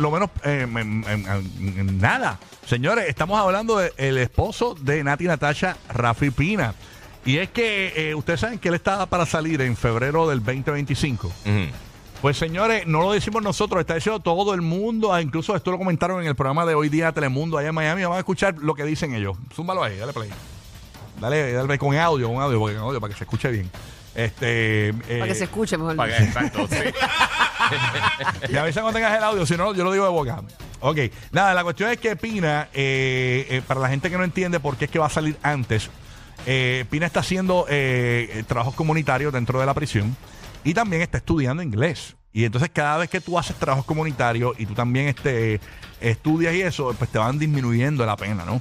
Lo menos eh, en- en- en- en nada. Señores, estamos hablando del esposo de Nati Natasha, Rafi Pina. Y es que eh, ustedes saben que él estaba para salir en febrero del 2025. Pues señores, no lo decimos nosotros, está diciendo todo el mundo, ah, incluso esto lo comentaron en el programa de hoy día Telemundo allá en Miami, vamos a escuchar lo que dicen ellos. Zúmbalo ahí, dale play. Dale, dale con audio, con audio, porque con audio para que se escuche bien. Este, Para que se escuche mejor. Para que- exacto, sí. Me avisa cuando tengas el audio, si no, yo lo digo de boca. Ok, nada, la cuestión es que Pina, eh, eh, para la gente que no entiende por qué es que va a salir antes, eh, Pina está haciendo eh, trabajos comunitarios dentro de la prisión y también está estudiando inglés. Y entonces cada vez que tú haces trabajos comunitarios y tú también este, estudias y eso, pues te van disminuyendo la pena, ¿no?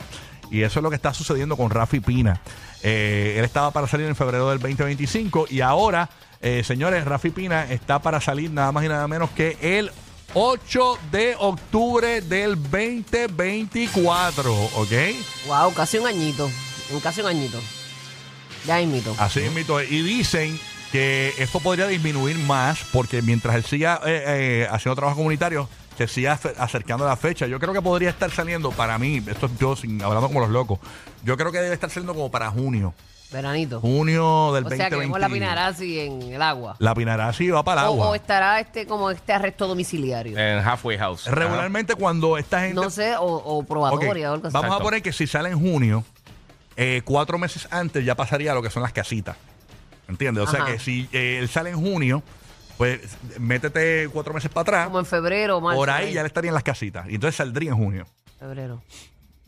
Y eso es lo que está sucediendo con Rafi Pina. Eh, él estaba para salir en febrero del 2025 y ahora, eh, señores, Rafi Pina está para salir nada más y nada menos que el 8 de octubre del 2024, ¿ok? Wow, casi un añito. Casi un añito. Ya invito. Así mismo. Y dicen que esto podría disminuir más porque mientras él siga eh, eh, haciendo trabajo comunitario, se siga ace- acercando la fecha. Yo creo que podría estar saliendo para mí, esto es yo sin, hablando como los locos, yo creo que debe estar saliendo como para junio. Veranito. Junio del O 2020. sea que vemos la Pinarasi en el agua. La Pinarasi va para el O, agua. o estará este como este arresto domiciliario. En Halfway House. Regularmente cuando esta gente... no sé, o, o probatoria o algo así. Vamos a poner que si sale en junio, eh, cuatro meses antes ya pasaría lo que son las casitas. ¿Entiendes? O sea que si eh, él sale en junio, pues métete cuatro meses para atrás. Como en febrero o marzo. Por ahí ya le estarían las casitas. Y entonces saldría en junio. Febrero.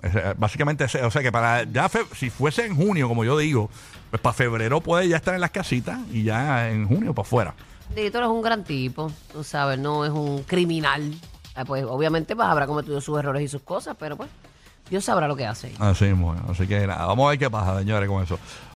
Es, Básicamente, o sea que para ya fe- si fuese en junio, como yo digo, pues para febrero puede ya estar en las casitas y ya en junio para afuera. Dito es un gran tipo, tú sabes, no es un criminal. Ah, Pues obviamente pues, habrá cometido sus errores y sus cosas, pero pues Dios sabrá lo que hace. Así, bueno. Así que nada, vamos a ver qué pasa, señores, con eso.